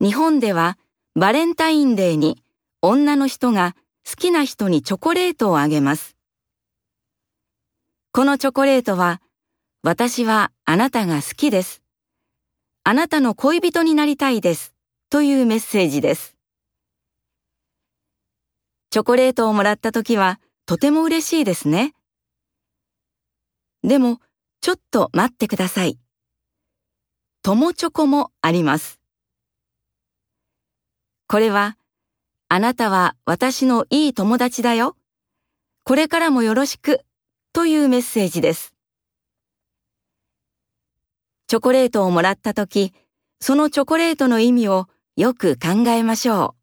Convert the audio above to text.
日本ではバレンタインデーに女の人が好きな人にチョコレートをあげます。このチョコレートは、私はあなたが好きです。あなたの恋人になりたいです。というメッセージです。チョコレートをもらった時はとても嬉しいですね。でも、ちょっと待ってください。友チョコもあります。これは、あなたは私のいい友達だよ。これからもよろしくというメッセージです。チョコレートをもらったとき、そのチョコレートの意味をよく考えましょう。